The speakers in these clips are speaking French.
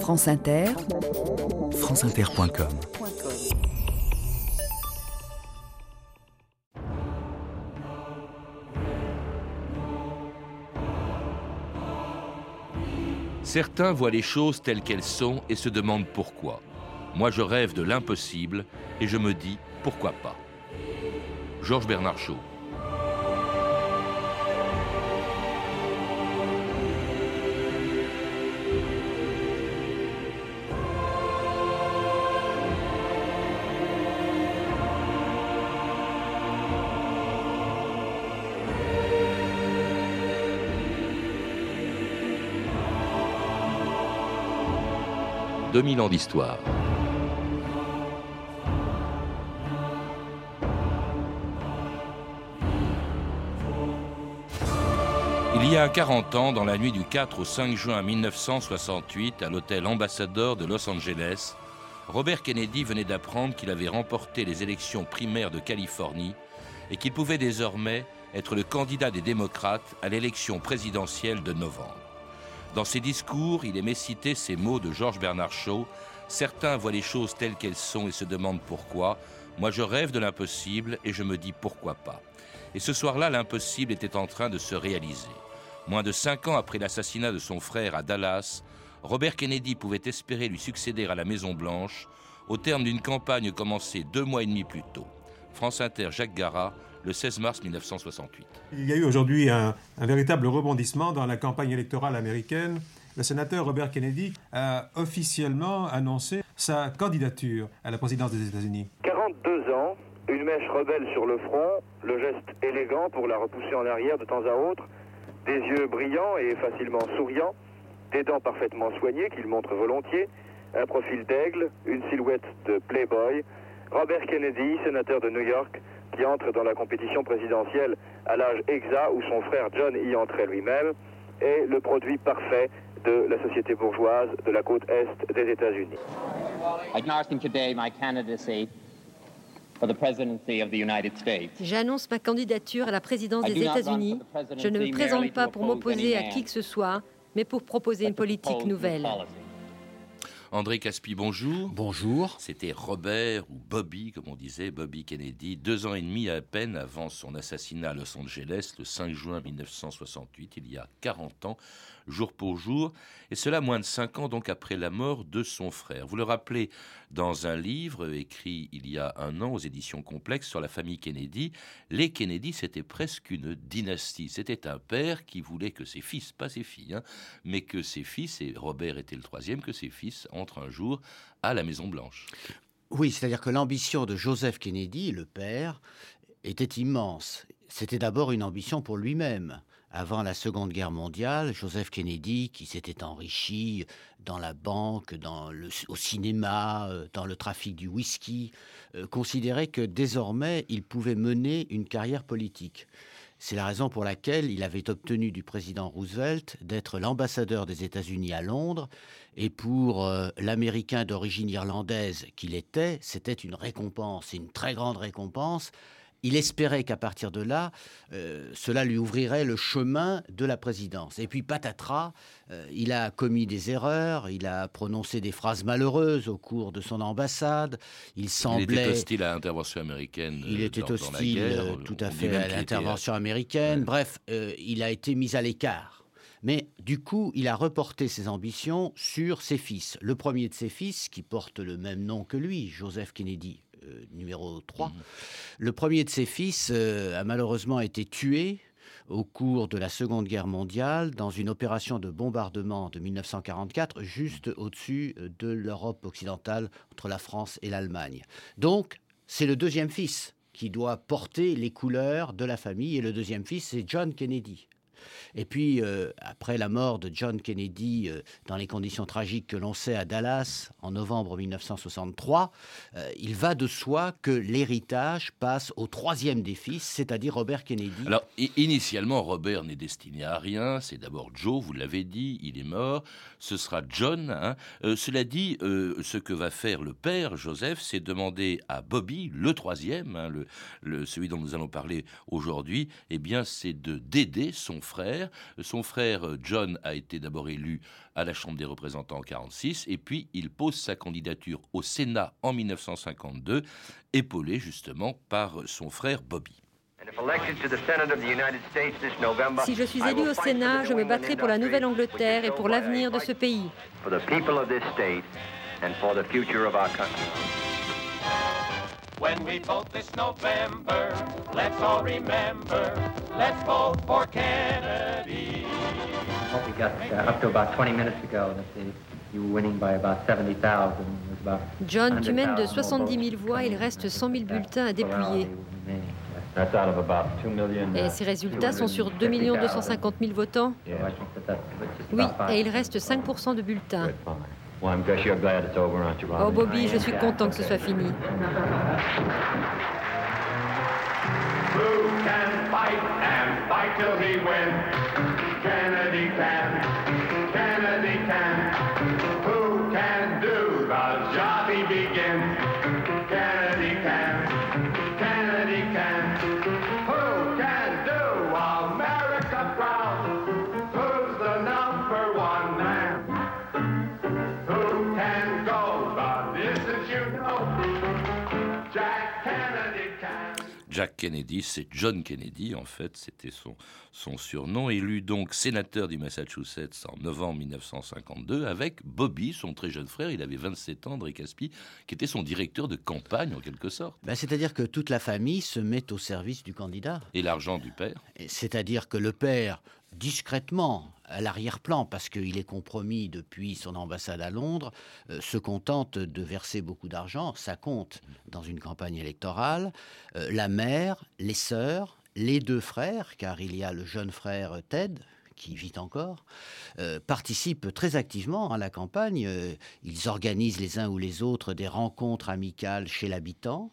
France Inter, franceinter.com Certains voient les choses telles qu'elles sont et se demandent pourquoi. Moi, je rêve de l'impossible et je me dis pourquoi pas. Georges Bernard Shaw. 2000 ans d'histoire. Il y a 40 ans, dans la nuit du 4 au 5 juin 1968, à l'hôtel Ambassador de Los Angeles, Robert Kennedy venait d'apprendre qu'il avait remporté les élections primaires de Californie et qu'il pouvait désormais être le candidat des démocrates à l'élection présidentielle de novembre. Dans ses discours, il aimait citer ces mots de Georges Bernard Shaw Certains voient les choses telles qu'elles sont et se demandent pourquoi. Moi, je rêve de l'impossible et je me dis pourquoi pas. Et ce soir-là, l'impossible était en train de se réaliser. Moins de cinq ans après l'assassinat de son frère à Dallas, Robert Kennedy pouvait espérer lui succéder à la Maison-Blanche au terme d'une campagne commencée deux mois et demi plus tôt. France Inter, Jacques Garat, le 16 mars 1968. Il y a eu aujourd'hui un, véritable rebondissement dans la campagne électorale américaine. Le sénateur Robert Kennedy a officiellement annoncé sa candidature à la présidence des États-Unis. 42 ans, une mèche rebelle sur le front, le geste élégant pour la repousser en arrière de temps à autre, des yeux brillants et facilement souriants, des dents parfaitement soignées qu'il montre volontiers, un profil d'aigle, une silhouette de playboy. Robert Kennedy, sénateur de New York, qui entre dans la compétition présidentielle à l'âge exact où son frère John y entrait lui-même, est le produit parfait de la société bourgeoise de la côte est des États-Unis. J'annonce ma candidature à la présidence des États-Unis. Je ne me présente pas pour m'opposer à qui que ce soit, mais pour proposer une politique nouvelle. André Caspi, bonjour. Bonjour. C'était Robert, ou Bobby, comme on disait, Bobby Kennedy, deux ans et demi à peine avant son assassinat à Los Angeles, le 5 juin 1968, il y a 40 ans, jour pour jour, et cela moins de cinq ans donc après la mort de son frère. Vous le rappelez dans un livre écrit il y a un an aux éditions complexes sur la famille Kennedy, les Kennedy c'était presque une dynastie. C'était un père qui voulait que ses fils, pas ses filles, hein, mais que ses fils, et Robert était le troisième, que ses fils un jour à la Maison Blanche. Oui, c'est-à-dire que l'ambition de Joseph Kennedy, le père, était immense. C'était d'abord une ambition pour lui-même. Avant la Seconde Guerre mondiale, Joseph Kennedy, qui s'était enrichi dans la banque, dans le, au cinéma, euh, dans le trafic du whisky, euh, considérait que désormais il pouvait mener une carrière politique. C'est la raison pour laquelle il avait obtenu du président Roosevelt d'être l'ambassadeur des États-Unis à Londres. Et pour euh, l'Américain d'origine irlandaise qu'il était, c'était une récompense, une très grande récompense. Il espérait qu'à partir de là, euh, cela lui ouvrirait le chemin de la présidence. Et puis patatras, euh, il a commis des erreurs, il a prononcé des phrases malheureuses au cours de son ambassade. Il semblait. Il était hostile à l'intervention américaine. Il euh, était hostile, tout à fait, à l'intervention américaine. Bref, il a été mis à l'écart. Mais du coup, il a reporté ses ambitions sur ses fils. Le premier de ses fils, qui porte le même nom que lui, Joseph Kennedy, euh, numéro 3. Mhm. Le premier de ses fils euh, a malheureusement été tué au cours de la Seconde Guerre mondiale dans une opération de bombardement de 1944 juste au-dessus euh, de l'Europe occidentale entre la France et l'Allemagne. Donc, c'est le deuxième fils qui doit porter les couleurs de la famille et le deuxième fils, c'est John Kennedy. Et puis, euh, après la mort de John Kennedy, euh, dans les conditions tragiques que l'on sait à Dallas en novembre 1963, euh, il va de soi que l'héritage passe au troisième des fils, c'est-à-dire Robert Kennedy. Alors, initialement, Robert n'est destiné à rien. C'est d'abord Joe, vous l'avez dit, il est mort. Ce sera John. Hein. cela dit, ce que va faire le père, Joseph, c'est demander à Bobby, le troisième, hein, le, celui dont nous allons parler aujourd'hui, eh bien, c'est de d'aider son frère frère. Son frère John a été d'abord élu à la Chambre des représentants en 1946 et puis il pose sa candidature au Sénat en 1952, épaulé justement par son frère Bobby. Si je suis élu au Sénat, je me battrai pour la Nouvelle-Angleterre et pour l'avenir de ce pays. When we vote this November, let's all remember, let's vote for Kennedy. We got uh, up to about 20 minutes ago that you were winning by about 70,000. John, tu mènes de 70 000 voix, il reste 100 000 bulletins à dépouiller. Et ces résultats sont sur 2 250 000 votants Oui, et il reste 5% de bulletins. Oh Bobby, je suis content que ce soit fini. Who can fight and fight till he wins? Kennedy can. Kennedy can. Jack Kennedy, c'est John Kennedy, en fait, c'était son, son surnom, élu donc sénateur du Massachusetts en novembre 1952, avec Bobby, son très jeune frère, il avait 27 ans, André Caspi, qui était son directeur de campagne en quelque sorte. Ben, C'est-à-dire que toute la famille se met au service du candidat. Et l'argent du père C'est-à-dire que le père discrètement, à l'arrière-plan, parce qu'il est compromis depuis son ambassade à Londres, euh, se contente de verser beaucoup d'argent, ça compte dans une campagne électorale. Euh, la mère, les sœurs, les deux frères, car il y a le jeune frère Ted, qui vit encore, euh, participent très activement à la campagne. ils organisent les uns ou les autres des rencontres amicales chez l'habitant.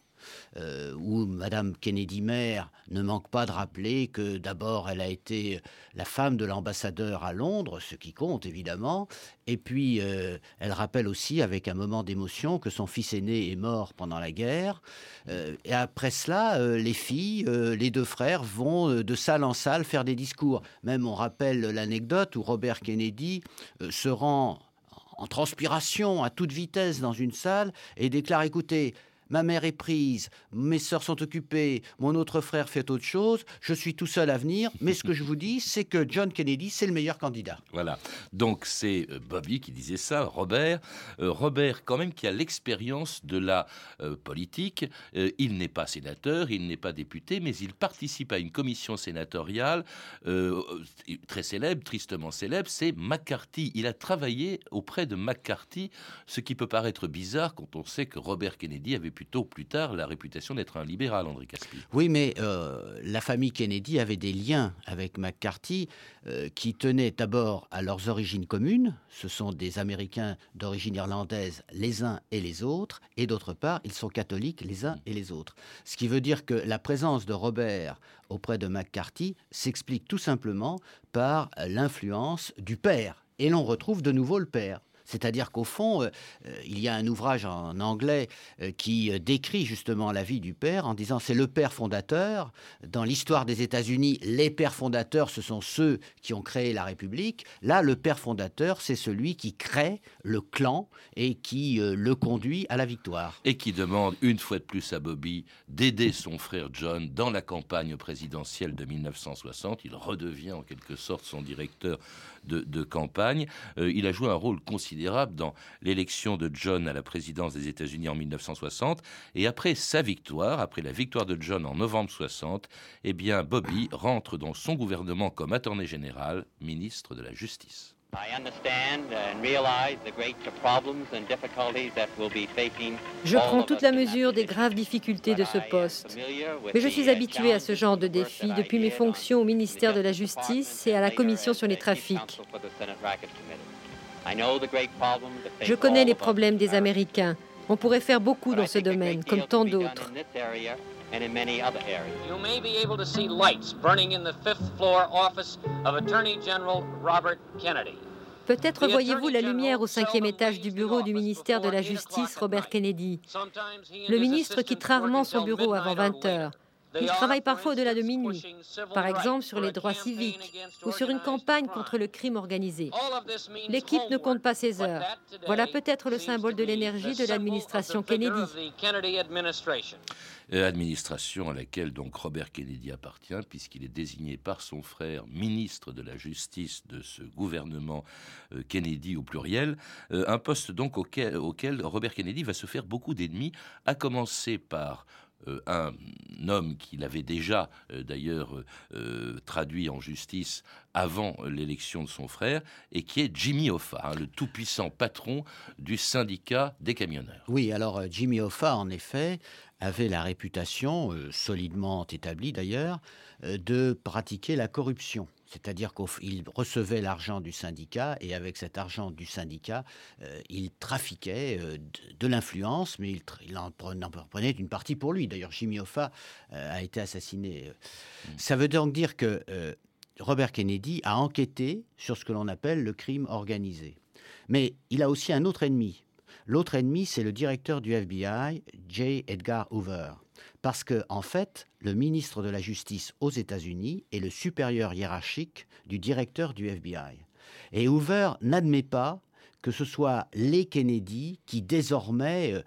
Euh, où Madame Kennedy mère ne manque pas de rappeler que d'abord elle a été la femme de l'ambassadeur à Londres, ce qui compte évidemment, et puis euh, elle rappelle aussi avec un moment d'émotion que son fils aîné est mort pendant la guerre. Euh, et après cela, les filles, les deux frères vont de salle en salle faire des discours. Même on rappelle l'anecdote où Robert Kennedy se rend en transpiration à toute vitesse dans une salle et déclare écoutez, ma mère est prise, mes sœurs sont occupées, mon autre frère fait autre chose, je suis tout seul à venir, mais ce que je vous dis, c'est que John Kennedy, c'est le meilleur candidat. Voilà, donc c'est euh, Bobby qui disait ça, Robert. Euh, Robert, quand même, qui a l'expérience de la euh, politique. il n'est pas sénateur, il n'est pas député, mais il participe à une commission sénatoriale très célèbre, tristement célèbre, c'est McCarthy. Il a travaillé auprès de McCarthy, ce qui peut paraître bizarre quand on sait que Robert Kennedy avait pu plutôt plus tard la réputation d'être un libéral, André Caspi. Oui, mais euh, la famille Kennedy avait des liens avec McCarthy euh, qui tenaient d'abord à leurs origines communes. Ce sont des Américains d'origine irlandaise, les uns et les autres, et d'autre part, ils sont catholiques, les uns et les autres. Ce qui veut dire que la présence de Robert auprès de McCarthy s'explique tout simplement par l'influence du père. Et l'on retrouve de nouveau le père. C'est-à-dire qu'au fond, euh, euh, il y a un ouvrage en anglais euh, qui décrit justement la vie du père en disant c'est le père fondateur. Dans l'histoire des États-Unis, les pères fondateurs, ce sont ceux qui ont créé la République. Là, le père fondateur, c'est celui qui crée le clan et qui le conduit à la victoire. Et qui demande une fois de plus à Bobby d'aider son frère John dans la campagne présidentielle de 1960. Il redevient en quelque sorte son directeur de, campagne. Il a joué un rôle considérable dans l'élection de John à la présidence des États-Unis en 1960. Et après sa victoire, après la victoire de John en novembre 60, eh bien Bobby rentre dans son gouvernement comme attorney général, ministre de la Justice. Je prends toute la mesure des graves difficultés de ce poste. Mais je suis habitué à ce genre de défi depuis mes fonctions au ministère de la Justice et à la Commission sur les trafics. Je connais les problèmes des Américains. On pourrait faire beaucoup dans ce domaine, comme tant d'autres. You may be able to see lights burning in the fifth floor office of Attorney General Robert Kennedy. Peut-être voyez-vous la lumière au cinquième étage du bureau du ministère de la Justice, Robert Kennedy. Le ministre quitte rarement son bureau avant 20 heures. Ils travaillent parfois au-delà de minuit, par exemple sur les droits civiques ou sur une campagne contre le crime organisé. L'équipe ne compte pas ses heures. Voilà peut-être le symbole de l'énergie de l'administration Kennedy. Euh, administration à laquelle donc Robert Kennedy appartient, puisqu'il est désigné par son frère ministre de la Justice de ce gouvernement euh, Kennedy au pluriel, euh, un poste donc auquel, auquel Robert Kennedy va se faire beaucoup d'ennemis, à commencer par euh, un homme qu'il avait déjà euh, d'ailleurs euh, traduit en justice avant l'élection de son frère, et qui est Jimmy Hoffa, hein, le tout-puissant patron du syndicat des camionneurs. Oui, alors Jimmy Hoffa, en effet, avait la réputation, solidement établie d'ailleurs, de pratiquer la corruption. C'est-à-dire qu'il recevait l'argent du syndicat et avec cet argent du syndicat, euh, il trafiquait euh, de, l'influence, mais il, en, prenait une partie pour lui. D'ailleurs, Jimmy Hoffa euh, a été assassiné. Mm. Ça veut donc dire que Robert Kennedy a enquêté sur ce que l'on appelle le crime organisé. Mais il a aussi un autre ennemi. L'autre ennemi, c'est le directeur du FBI, J. Edgar Hoover. Parce que, en fait, le ministre de la Justice aux États-Unis est le supérieur hiérarchique du directeur du FBI. Et Hoover n'admet pas que ce soit les Kennedy qui désormais euh,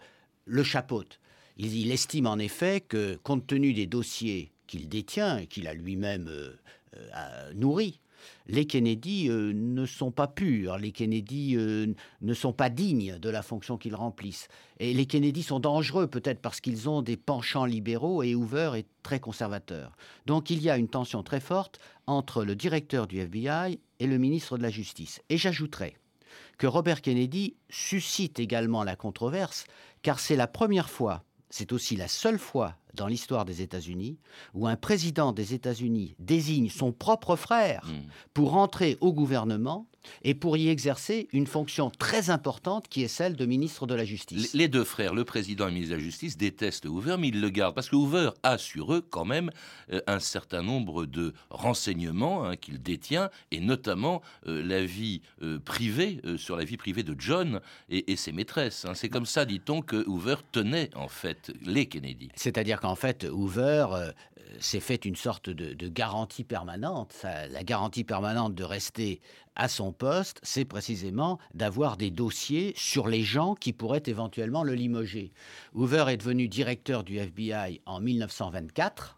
le chapeautent. Il, estime en effet que, compte tenu des dossiers qu'il détient et qu'il a lui-même euh, euh, nourris, les Kennedy euh, ne sont pas purs, les Kennedy euh, ne sont pas dignes de la fonction qu'ils remplissent. Et les Kennedy sont dangereux peut-être parce qu'ils ont des penchants libéraux et Hoover est très conservateur. Donc il y a une tension très forte entre le directeur du FBI et le ministre de la Justice. Et j'ajouterai que Robert Kennedy suscite également la controverse car c'est la première fois, c'est aussi la seule fois dans l'histoire des États-Unis où un président des États-Unis désigne son propre frère hmm. pour entrer au gouvernement et pour y exercer une fonction très importante qui est celle de ministre de la Justice. Les deux frères, le président et le ministre de la Justice, détestent Hoover, mais ils le gardent parce que Hoover a sur eux quand même euh, un certain nombre de renseignements hein, qu'il détient, et notamment euh, la vie euh, privée, sur la vie privée de John et, ses maîtresses. Hein. C'est comme ça, dit-on, que Hoover tenait en fait les Kennedy. C'est-à-dire qu'en fait, Hoover s'est fait une sorte de, garantie permanente. la garantie permanente de rester à son poste, c'est précisément d'avoir des dossiers sur les gens qui pourraient éventuellement le limoger. Hoover est devenu directeur du FBI en 1924.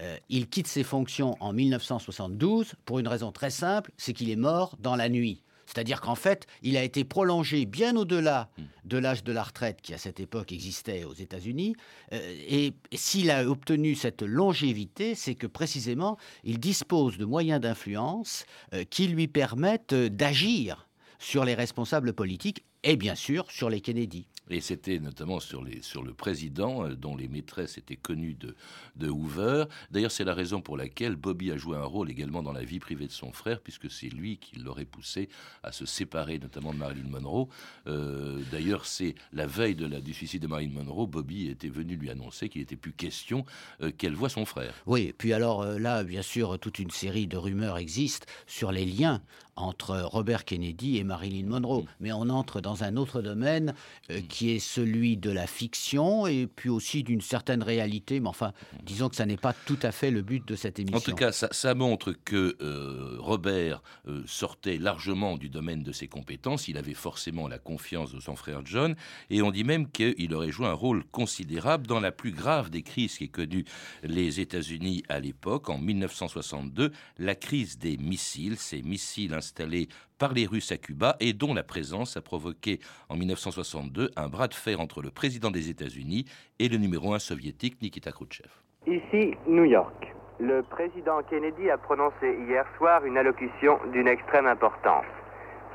Euh, il quitte ses fonctions en 1972 pour une raison très simple, c'est qu'il est mort dans la nuit. C'est-à-dire qu'en fait, il a été prolongé bien au-delà de l'âge de la retraite qui à cette époque existait aux États-Unis. Euh, et s'il a obtenu cette longévité, c'est que précisément, il dispose de moyens d'influence euh, qui lui permettent d'agir sur les responsables politiques et bien sûr sur les Kennedy. Et c'était notamment sur, les, sur le président, euh, dont les maîtresses étaient connues de, de Hoover. D'ailleurs, c'est la raison pour laquelle Bobby a joué un rôle également dans la vie privée de son frère, puisque c'est lui qui l'aurait poussé à se séparer, notamment de Marilyn Monroe. Euh, d'ailleurs, c'est la veille de la, du suicide de Marilyn Monroe, Bobby était venu lui annoncer qu'il n'était plus question euh, qu'elle voie son frère. Oui, puis alors là, bien sûr, toute une série de rumeurs existent sur les liens entre Robert Kennedy et Marilyn Monroe. Mm. Mais on entre dans un autre domaine mm. Qui est celui de la fiction et puis aussi d'une certaine réalité. Mais enfin, disons que ça n'est pas tout à fait le but de cette émission. En tout cas, ça, montre que euh, Robert euh, sortait largement du domaine de ses compétences. Il avait forcément la confiance de son frère John. Et on dit même qu'il aurait joué un rôle considérable dans la plus grave des crises qui connue les États-Unis à l'époque, en 1962, la crise des missiles, ces missiles installés par les Russes à Cuba et dont la présence a provoqué en 1962 un bras de fer entre le président des États-Unis et le numéro un soviétique Nikita Khrouchtchev. Ici, New York. Le président Kennedy a prononcé hier soir une allocution d'une extrême importance.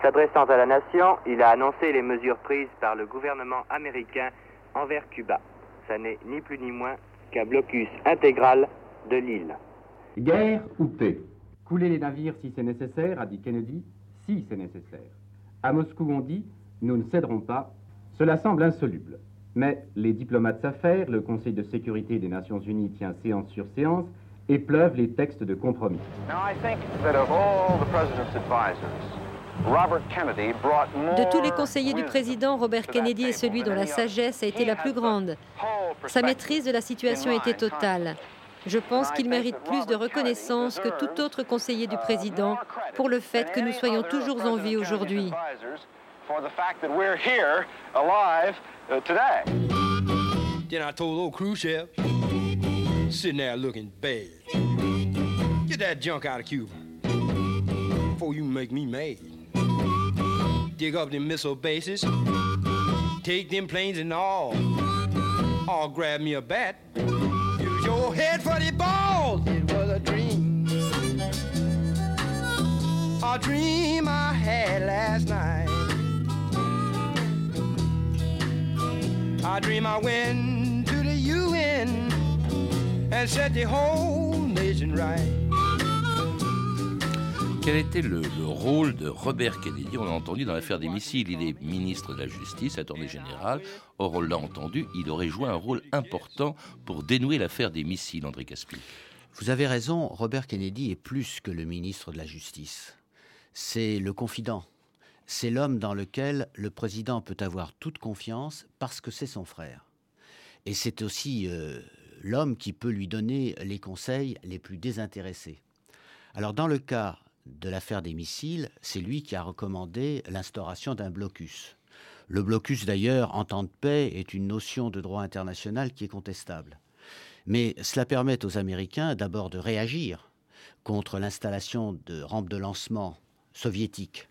S'adressant à la nation, il a annoncé les mesures prises par le gouvernement américain envers Cuba. Ça n'est ni plus ni moins qu'un blocus intégral de l'île. Guerre ou paix? Couler les navires si c'est nécessaire, a dit Kennedy, si c'est nécessaire. À Moscou, on dit nous ne céderons pas. Cela semble insoluble. Mais les diplomates s'affairent, le Conseil de sécurité des Nations Unies tient séance sur séance, et pleuvent les textes de compromis. Now I think that of all the president's advisors, De tous les conseillers du président, Robert Kennedy est celui dont la sagesse a été la plus grande. Sa maîtrise de la situation était totale. Je pense qu'il mérite plus de reconnaissance que tout autre conseiller du président pour le fait que nous soyons toujours en vie aujourd'hui. Then I told old Khrushchev, sitting there looking bad, get that junk out of Cuba before you make me mad. Dig up them missile bases, take them planes and all, or grab me a bat, use your head for the balls. It was a dream, a dream I had last night. I dream I went to the UN and set the whole nation right. Quel était le, le, rôle de Robert Kennedy? On l'a entendu dans l'affaire des missiles. Il est ministre de la Justice, attorney général. Or, on l'a entendu, il aurait joué un rôle important pour dénouer l'affaire des missiles, André Caspi. Vous avez raison, Robert Kennedy est plus que le ministre de la Justice. C'est le confident c'est l'homme dans lequel le président peut avoir toute confiance parce que c'est son frère. Et c'est aussi euh, l'homme qui peut lui donner les conseils les plus désintéressés. Alors dans le cas de l'affaire des missiles, c'est lui qui a recommandé l'instauration d'un blocus. Le blocus d'ailleurs, en temps de paix, est une notion de droit international qui est contestable. Mais cela permet aux Américains d'abord de réagir contre l'installation de rampes de lancement soviétiques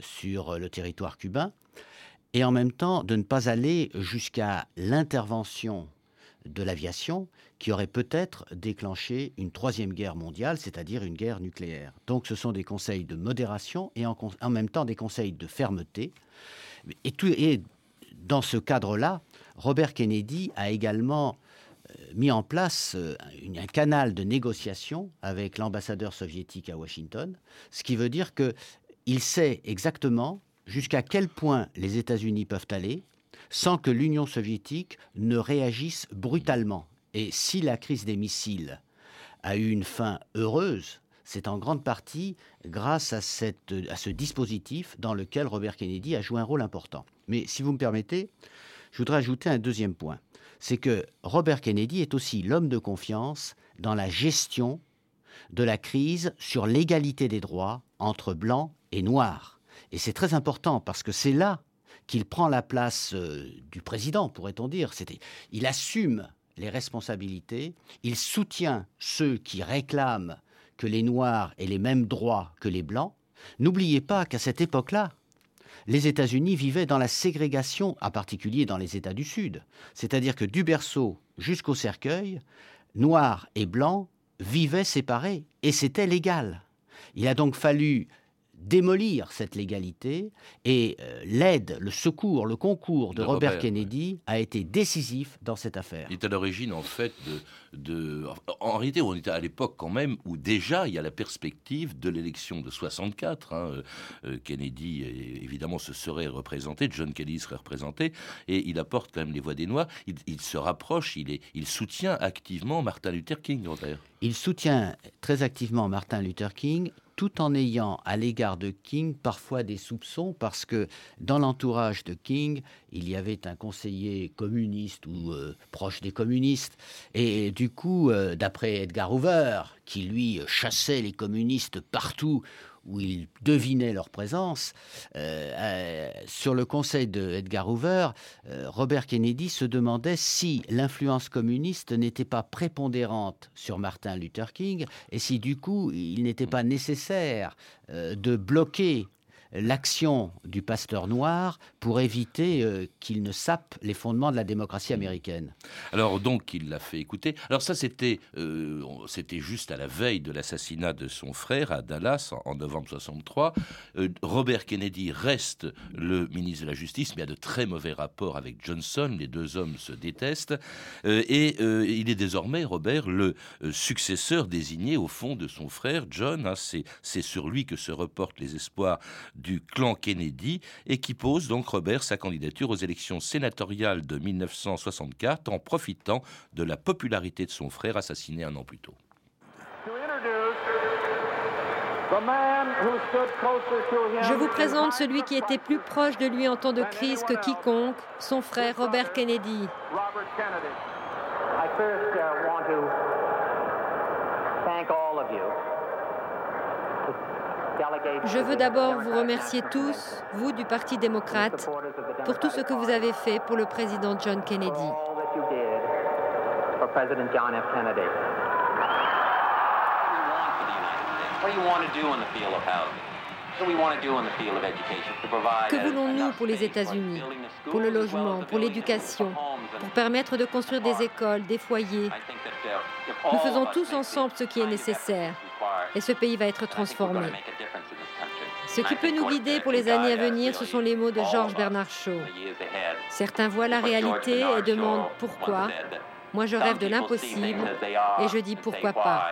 sur le territoire cubain, et en même temps de ne pas aller jusqu'à l'intervention de l'aviation qui aurait peut-être déclenché une troisième guerre mondiale, c'est-à-dire une guerre nucléaire. Donc ce sont des conseils de modération et en, même temps des conseils de fermeté. Et, tout, et dans ce cadre-là, Robert Kennedy a également euh, mis en place euh, un canal de négociation avec l'ambassadeur soviétique à Washington, ce qui veut dire que il sait exactement jusqu'à quel point les États-Unis peuvent aller sans que l'Union soviétique ne réagisse brutalement. Et si la crise des missiles a eu une fin heureuse, c'est en grande partie grâce à, ce dispositif dans lequel Robert Kennedy a joué un rôle important. Mais si vous me permettez, je voudrais ajouter un deuxième point. C'est que Robert Kennedy est aussi l'homme de confiance dans la gestion de la crise sur l'égalité des droits entre blancs et noir. Et c'est très important parce que c'est là qu'il prend la place euh, du président, pourrait-on dire. Il assume les responsabilités, il soutient ceux qui réclament que les Noirs aient les mêmes droits que les Blancs. N'oubliez pas qu'à cette époque-là, les États-Unis vivaient dans la ségrégation, en particulier dans les États du Sud. C'est-à-dire que du berceau jusqu'au cercueil, Noirs et Blancs vivaient séparés, et c'était légal. Il a donc fallu démolir cette légalité et euh, l'aide, le secours, le concours de, Robert, Kennedy a été décisif dans cette affaire. Il est à l'origine en fait de, En réalité, on était à l'époque quand même où déjà il y a la perspective de l'élection de 64. Hein. Euh, euh, Kennedy évidemment se serait représenté, John Kelly serait représenté et il apporte quand même les voix des Noirs. Il, se rapproche, il, est, il soutient activement Martin Luther King, Robert. Il soutient très activement Martin Luther King tout en ayant à l'égard de King parfois des soupçons, parce que dans l'entourage de King, il y avait un conseiller communiste ou euh, proche des communistes, et du coup, euh, d'après Edgar Hoover, qui lui chassait les communistes partout où il devinait leur présence, euh, euh, sur le conseil de Edgar Hoover, euh, Robert Kennedy se demandait si l'influence communiste n'était pas prépondérante sur Martin Luther King et si du coup il n'était pas nécessaire de bloquer l'action du pasteur noir pour éviter euh, qu'il ne sape les fondements de la démocratie américaine. Alors donc il l'a fait écouter. Alors ça c'était euh, c'était juste à la veille de l'assassinat de son frère à Dallas en, novembre 63. Euh, Robert Kennedy reste le ministre de la Justice mais a de très mauvais rapports avec Johnson. Les deux hommes se détestent et il est désormais Robert le successeur désigné au fond de son frère John. Hein. c'est sur lui que se reportent les espoirs du clan Kennedy et qui pose donc Robert sa candidature aux élections sénatoriales de 1964 en profitant de la popularité de son frère assassiné un an plus tôt. Je vous présente celui qui était plus proche de lui en temps de crise que quiconque, son frère Robert Kennedy. Je veux d'abord vous remercier tous, vous du Parti démocrate, pour tout ce que vous avez fait pour le président John Kennedy. Que voulons-nous pour les États-Unis? Pour le logement, pour l'éducation, pour permettre de construire des écoles, des foyers. Nous faisons tous ensemble ce qui est nécessaire et ce pays va être transformé. Ce qui peut nous guider pour les années à venir, ce sont les mots de George Bernard Shaw. Certains voient la réalité et demandent pourquoi. Moi, je rêve de l'impossible et je dis pourquoi pas.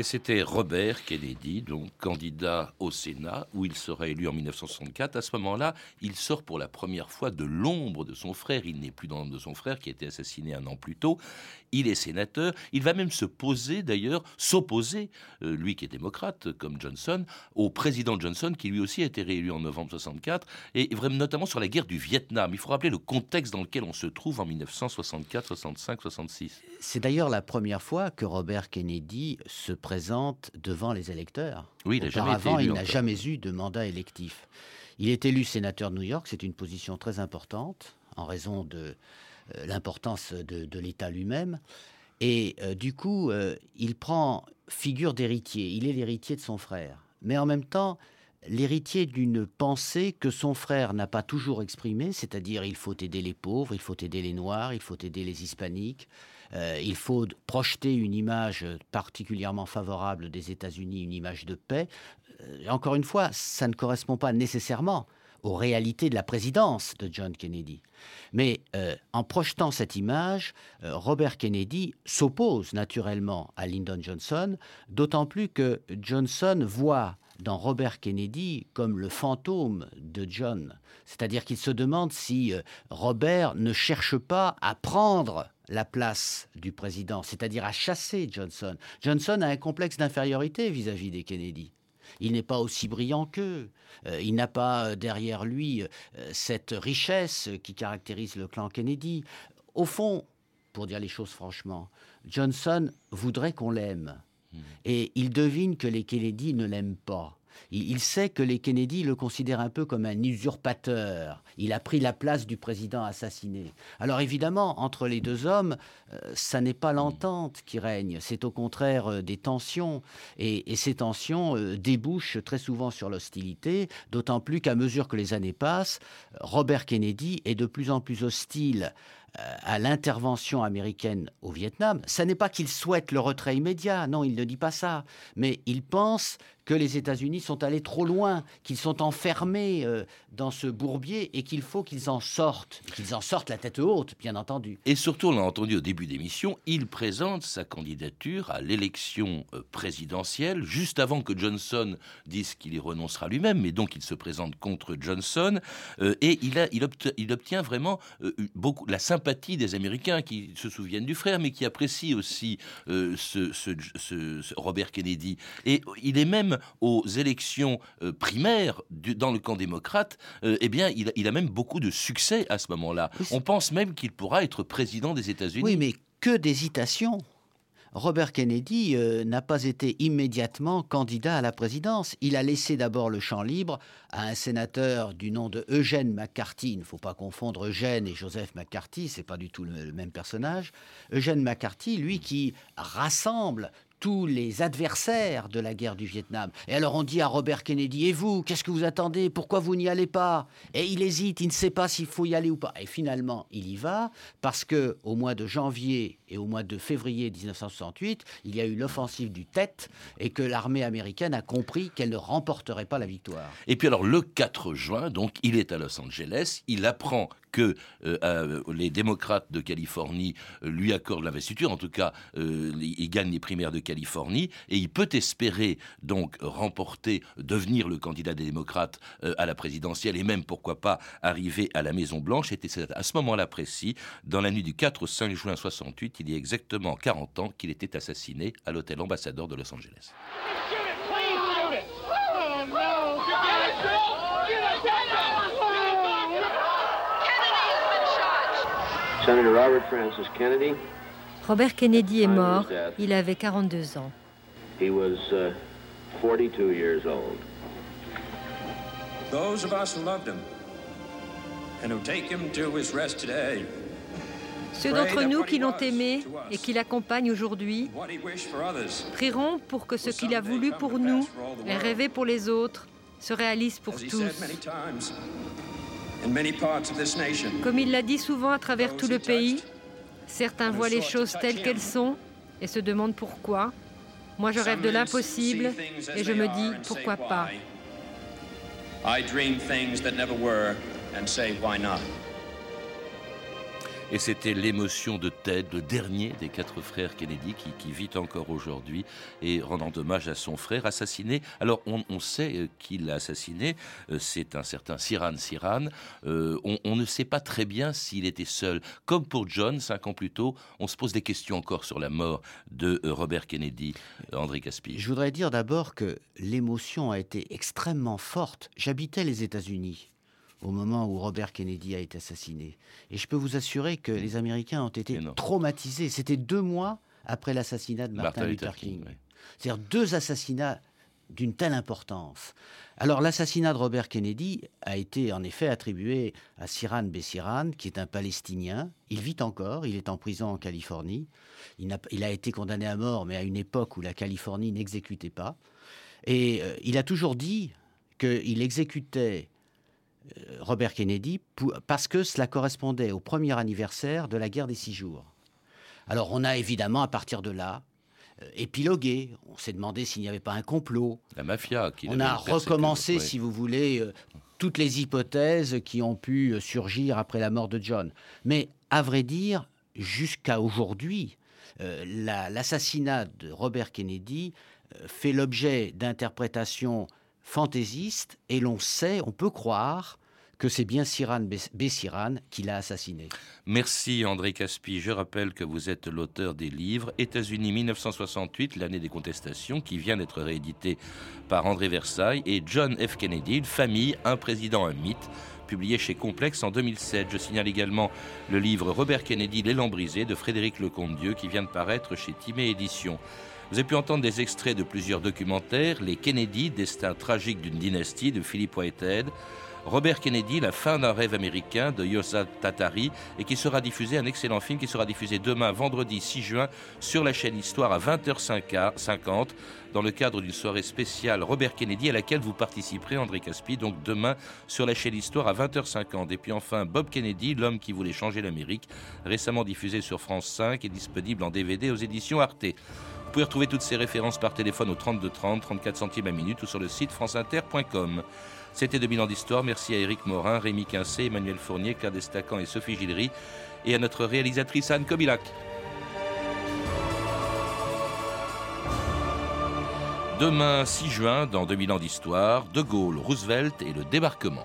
Et c'était Robert Kennedy, donc candidat au Sénat, où il sera élu en 1964. À ce moment-là, il sort pour la première fois de l'ombre de son frère. Il n'est plus dans l'ombre de son frère, qui a été assassiné un an plus tôt. Il est sénateur. Il va même se poser, d'ailleurs, s'opposer, euh, lui qui est démocrate, comme Johnson, au président Johnson, qui lui aussi a été réélu en novembre 64, et vraiment notamment sur la guerre du Vietnam. Il faut rappeler le contexte dans lequel on se trouve en 1964, 65, 66. C'est d'ailleurs la première fois que Robert Kennedy se présente devant les électeurs. Oui, il n'a jamais été élu il n'a jamais eu de mandat électif. Il est élu sénateur de New York, c'est une position très importante en raison de euh, l'importance de, l'État lui-même. Et euh, du coup, euh, il prend figure d'héritier. Il est l'héritier de son frère. Mais en même temps, l'héritier d'une pensée que son frère n'a pas toujours exprimée, c'est-à-dire il faut aider les pauvres, il faut aider les Noirs, il faut aider les Hispaniques, euh, il faut projeter une image particulièrement favorable des États-Unis, une image de paix. Euh, encore une fois, ça ne correspond pas nécessairement aux réalités de la présidence de John Kennedy. Mais euh, en projetant cette image, Robert Kennedy s'oppose naturellement à Lyndon Johnson, d'autant plus que Johnson voit dans Robert Kennedy comme le fantôme de John. C'est-à-dire qu'il se demande si Robert ne cherche pas à prendre la place du président, c'est-à-dire à chasser Johnson. Johnson a un complexe d'infériorité vis-à-vis des Kennedy. Il n'est pas aussi brillant qu'eux. Euh, il n'a pas euh, derrière lui euh, cette richesse qui caractérise le clan Kennedy. Au fond, pour dire les choses franchement, Johnson voudrait qu'on l'aime. Et il devine que les Kennedy ne l'aiment pas. Il, sait que les Kennedy le considèrent un peu comme un usurpateur. Il a pris la place du président assassiné. Alors évidemment, entre les deux hommes, euh, ça n'est pas l'entente qui règne, c'est au contraire euh, des tensions. Et, ces tensions euh, débouchent très souvent sur l'hostilité, d'autant plus qu'à mesure que les années passent, Robert Kennedy est de plus en plus hostile à l'intervention américaine au Vietnam, ce n'est pas qu'il souhaite le retrait immédiat, non, il ne dit pas ça, mais il pense que les États-Unis sont allés trop loin, qu'ils sont enfermés euh, dans ce bourbier et qu'il faut qu'ils en sortent, qu'ils en sortent la tête haute, bien entendu. Et surtout, on l'a entendu au début d'émission, il présente sa candidature à l'élection euh, présidentielle juste avant que Johnson dise qu'il y renoncera lui-même, mais donc il se présente contre Johnson euh, et il, a, il, obtient vraiment beaucoup la sympathie des Américains qui se souviennent du frère, mais qui apprécient aussi ce, ce Robert Kennedy. Et il est même aux élections euh, primaires dans le camp démocrate, euh, eh bien, il, a même beaucoup de succès à ce moment-là. On pense même qu'il pourra être président des États-Unis. Oui, mais que d'hésitation Robert Kennedy euh, n'a pas été immédiatement candidat à la présidence. Il a laissé d'abord le champ libre à un sénateur du nom de Eugène McCarthy. Il ne faut pas confondre Eugène et Joseph McCarthy, c'est pas du tout le, même personnage. Eugène McCarthy, lui qui rassemble tous les adversaires de la guerre du Vietnam. Et alors on dit à Robert Kennedy, et vous, qu'est-ce que vous attendez? Pourquoi vous n'y allez pas? Et il hésite, il ne sait pas s'il faut y aller ou pas. Et finalement, il y va parce que au mois de janvier et au mois de février 1968, il y a eu l'offensive du Tet et que l'armée américaine a compris qu'elle ne remporterait pas la victoire. Et puis alors le 4 juin, donc il est à Los Angeles, il apprend que euh, euh, les démocrates de Californie euh, lui accordent l'investiture, en tout cas il gagne les primaires de Californie et il peut espérer donc remporter, devenir le candidat des démocrates à la présidentielle et même pourquoi pas arriver à la Maison Blanche. Et c'est à ce moment-là précis, dans la nuit du 4 au 5 juin 68, il y a exactement 40 ans qu'il était assassiné à l'hôtel ambassadeur de Los Angeles. Robert Kennedy est mort, il avait 42 ans. He was uh, 42 years old. Those of us who loved him and who take him to his rest today ceux d'entre nous qui l'ont aimé et qui l'accompagnent aujourd'hui prieront pour que ce qu'il a voulu pour nous et rêvé pour les autres se réalise pour tous. Comme il l'a dit souvent à travers tout le pays, certains voient les choses telles qu'elles sont et se demandent pourquoi. Moi, je rêve de l'impossible et je me dis pourquoi pas. Et c'était l'émotion de Ted, le dernier des quatre frères Kennedy, qui, vit encore aujourd'hui et rendant hommage à son frère assassiné. Alors, on, sait euh, qu'il l'a assassiné. Euh, c'est un certain Siran Siran. Euh, on, ne sait pas très bien s'il était seul. Comme pour John, cinq ans plus tôt, on se pose des questions encore sur la mort de Robert Kennedy, André Caspi. Je voudrais dire d'abord que l'émotion a été extrêmement forte. J'habitais les États-Unis au moment où Robert Kennedy a été assassiné. Et je peux vous assurer que les Américains ont été traumatisés. C'était deux mois après l'assassinat de Martin, Luther King. C'est-à-dire deux assassinats d'une telle importance. Alors l'assassinat de Robert Kennedy a été en effet attribué à Siran Bessiran, qui est un Palestinien. Il vit encore, il est en prison en Californie. Il a, il a été condamné à mort, mais à une époque où la Californie n'exécutait pas. Et euh, il a toujours dit qu'il exécutait Robert Kennedy parce que cela correspondait au premier anniversaire de la guerre des six jours. Alors on a évidemment à partir de là euh, épilogué, on s'est demandé s'il n'y avait pas un complot. La mafia qui On a recommencé, si vous voulez, euh, toutes les hypothèses qui ont pu surgir après la mort de John. Mais à vrai dire, jusqu'à aujourd'hui, l'assassinat de Robert Kennedy fait l'objet d'interprétations fantaisiste et l'on sait, on peut croire que c'est bien Siran Bessiran qui l'a assassiné. Merci André Caspi. Je rappelle que vous êtes l'auteur des livres États-Unis 1968, l'année des contestations, qui vient d'être réédité par André Versailles, et John F. Kennedy, une famille, un président, un mythe, publié chez Complexe en 2007. Je signale également le livre Robert Kennedy, L'élan brisé de Frédéric Lecomte-Dieu, qui vient de paraître chez Timé Éditions. Vous avez pu entendre des extraits de plusieurs documentaires, Les Kennedy, destin tragique d'une dynastie de Philip Whitehead, Robert Kennedy, La fin d'un rêve américain de Yosa Tatari, et qui sera diffusé, un excellent film qui sera diffusé demain, vendredi 6 juin, sur la chaîne Histoire à 20h50, dans le cadre d'une soirée spéciale Robert Kennedy à laquelle vous participerez, André Caspi, donc demain sur la chaîne Histoire à 20h50. Et puis enfin, Bob Kennedy, l'homme qui voulait changer l'Amérique, récemment diffusé sur France 5 et disponible en DVD aux éditions Arte. Vous pouvez retrouver toutes ces références par téléphone au 32 30, 34 centimes à minute ou sur le site franceinter.com. C'était 2000 ans d'histoire. Merci à Éric Morin, Rémi Quincé, Emmanuel Fournier, Claire Destacan et Sophie Gillery et à notre réalisatrice Anne Kobilac. Demain 6 juin, dans 2000 ans d'histoire, De Gaulle, Roosevelt et le débarquement.